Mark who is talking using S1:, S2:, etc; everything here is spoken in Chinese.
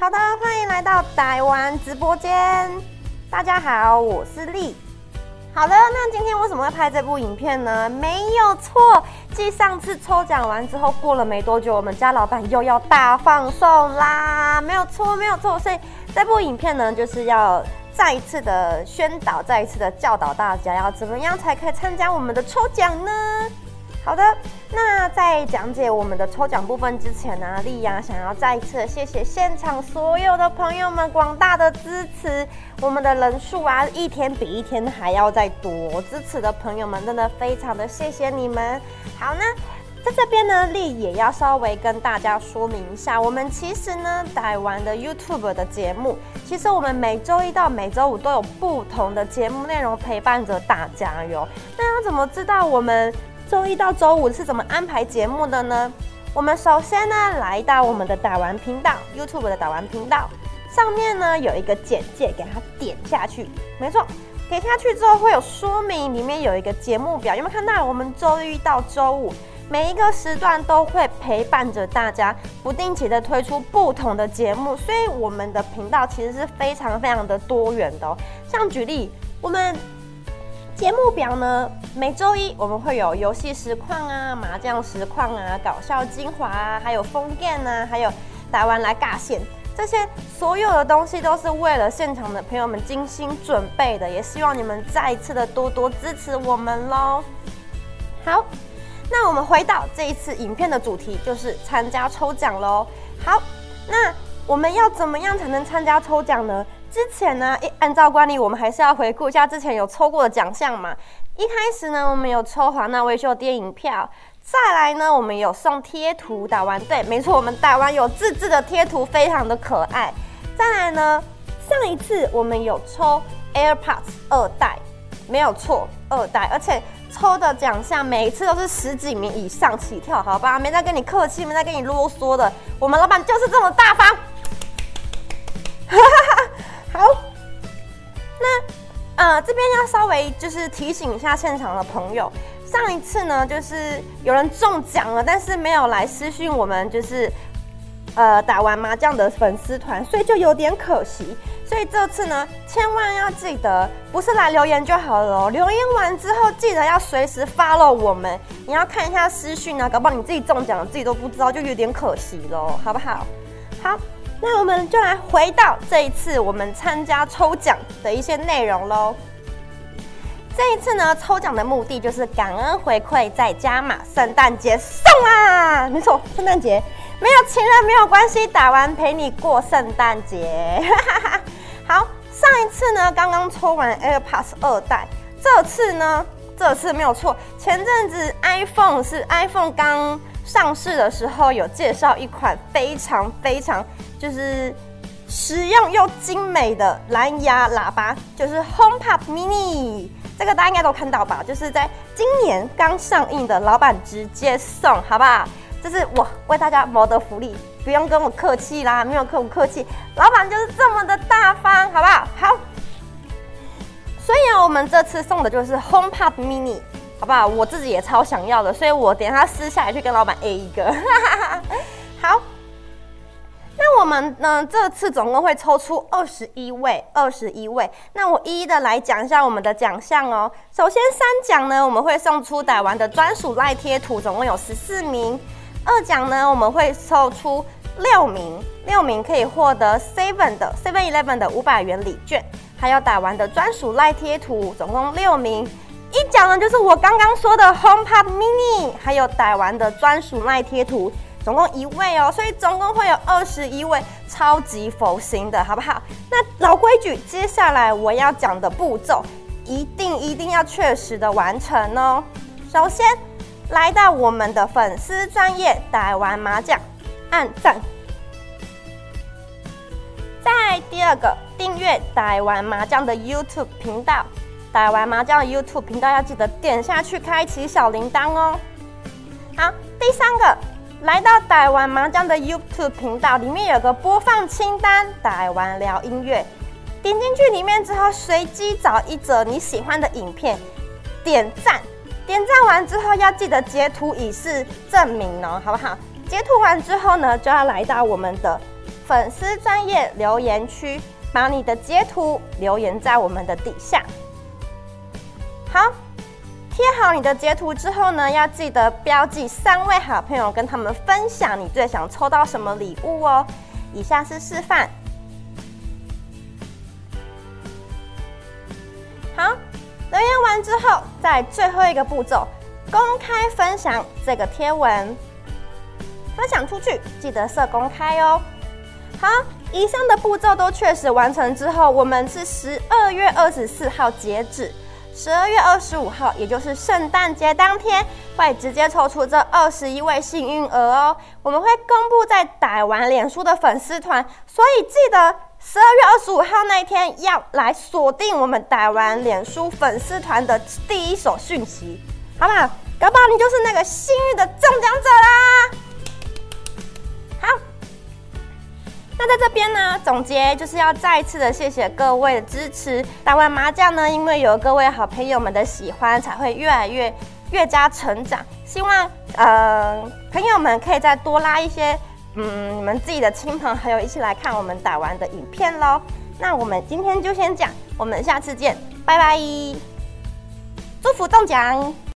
S1: 好的，欢迎来到台湾直播间。大家好，我是丽。好的，那今天为什么会拍这部影片呢？没有错，继上次抽奖完之后，过了没多久，我们家老板又要大放送啦。没有错，没有错。所以这部影片呢，就是要再一次的宣导，再一次的教导大家，要怎么样才可以参加我们的抽奖呢？好的，那在讲解我们的抽奖部分之前呢，丽雅想要再一次谢谢现场所有的朋友们广大的支持，我们的人数啊一天比一天还要再多，支持的朋友们真的非常的谢谢你们。好呢，在这边呢，丽也要稍微跟大家说明一下，我们其实呢，台湾的 YouTube 的节目，其实我们每周一到每周五都有不同的节目内容陪伴着大家哟。那要怎么知道我们？周一到周五是怎么安排节目的呢？我们首先呢来到我们的打完频道，YouTube 的打完频道上面呢有一个简介，给它点下去。没错，点下去之后会有说明，里面有一个节目表，有没有看到？我们周一到周五每一个时段都会陪伴着大家，不定期的推出不同的节目，所以我们的频道其实是非常非常的多元的哦。像举例，我们。节目表呢？每周一我们会有游戏实况啊、麻将实况啊、搞笑精华啊，还有封建啊，还有台湾来尬线，这些所有的东西都是为了现场的朋友们精心准备的，也希望你们再一次的多多支持我们喽。好，那我们回到这一次影片的主题，就是参加抽奖喽。好，那我们要怎么样才能参加抽奖呢？之前呢，一按照惯例，我们还是要回顾一下之前有抽过的奖项嘛。一开始呢，我们有抽华纳微秀电影票，再来呢，我们有送贴图打完，对，没错，我们打完有自制的贴图，非常的可爱。再来呢，上一次我们有抽 AirPods 二代，没有错，二代，而且抽的奖项每一次都是十几名以上起跳，好吧，没在跟你客气，没在跟你啰嗦的，我们老板就是这么大方。哈哈哈。好，那呃这边要稍微就是提醒一下现场的朋友，上一次呢就是有人中奖了，但是没有来私讯我们，就是呃打完麻将的粉丝团，所以就有点可惜。所以这次呢，千万要记得，不是来留言就好了哦。留言完之后，记得要随时 follow 我们，你要看一下私讯啊，搞不好你自己中奖了，自己都不知道，就有点可惜喽，好不好？好。那我们就来回到这一次我们参加抽奖的一些内容喽。这一次呢，抽奖的目的就是感恩回馈再加码，圣诞节送啊！没错，圣诞节没有情人没有关系，打完陪你过圣诞节。好，上一次呢刚刚抽完 AirPods 二代，这次呢这次没有错，前阵子 iPhone 是 iPhone 刚上市的时候有介绍一款非常非常。就是实用又精美的蓝牙喇叭，就是 HomePod Mini，这个大家应该都看到吧？就是在今年刚上映的，老板直接送，好不好？这是我为大家谋的福利，不用跟我客气啦，没有客不客气，老板就是这么的大方，好不好？好，所以啊，我们这次送的就是 HomePod Mini，好不好？我自己也超想要的，所以我等下私下也去跟老板 A 一个，好。那我们呢？这次总共会抽出二十一位，二十一位。那我一一的来讲一下我们的奖项哦。首先三奖呢，我们会送出台湾的专属赖贴图，总共有十四名。二奖呢，我们会抽出六名，六名可以获得 Seven 的 Seven Eleven 的五百元礼券，还有台湾的专属赖贴图，总共六名。一奖呢，就是我刚刚说的 HomePod Mini，还有台湾的专属赖贴图。总共一位哦，所以总共会有二十一位超级佛心的，好不好？那老规矩，接下来我要讲的步骤，一定一定要确实的完成哦。首先，来到我们的粉丝专业打完麻将，按赞。再第二个，订阅打完麻将的 YouTube 频道，打完麻将的 YouTube 频道要记得点下去，开启小铃铛哦。好，第三个。来到台湾麻将的 YouTube 频道，里面有个播放清单，台湾聊音乐。点进去里面之后，随机找一则你喜欢的影片，点赞。点赞完之后，要记得截图以示证明哦，好不好？截图完之后呢，就要来到我们的粉丝专业留言区，把你的截图留言在我们的底下。你的截图之后呢，要记得标记三位好朋友，跟他们分享你最想抽到什么礼物哦。以下是示范。好，留言完之后，在最后一个步骤，公开分享这个贴文。分享出去，记得设公开哦。好，以上的步骤都确实完成之后，我们是十二月二十四号截止，十二月二十五号，也就是圣诞节当天，会直接抽出这二十一位幸运儿哦。我们会公布在逮完脸书的粉丝团，所以记得十二月二十五号那一天要来锁定我们逮完脸书粉丝团的第一手讯息，好不好？搞不好你就是那个幸运的中奖者啦！那在这边呢，总结就是要再次的谢谢各位的支持。打完麻将呢，因为有各位好朋友们的喜欢，才会越来越越加成长。希望呃朋友们可以再多拉一些嗯你们自己的亲朋好友一起来看我们打完的影片喽。那我们今天就先讲，我们下次见，拜拜！祝福中奖。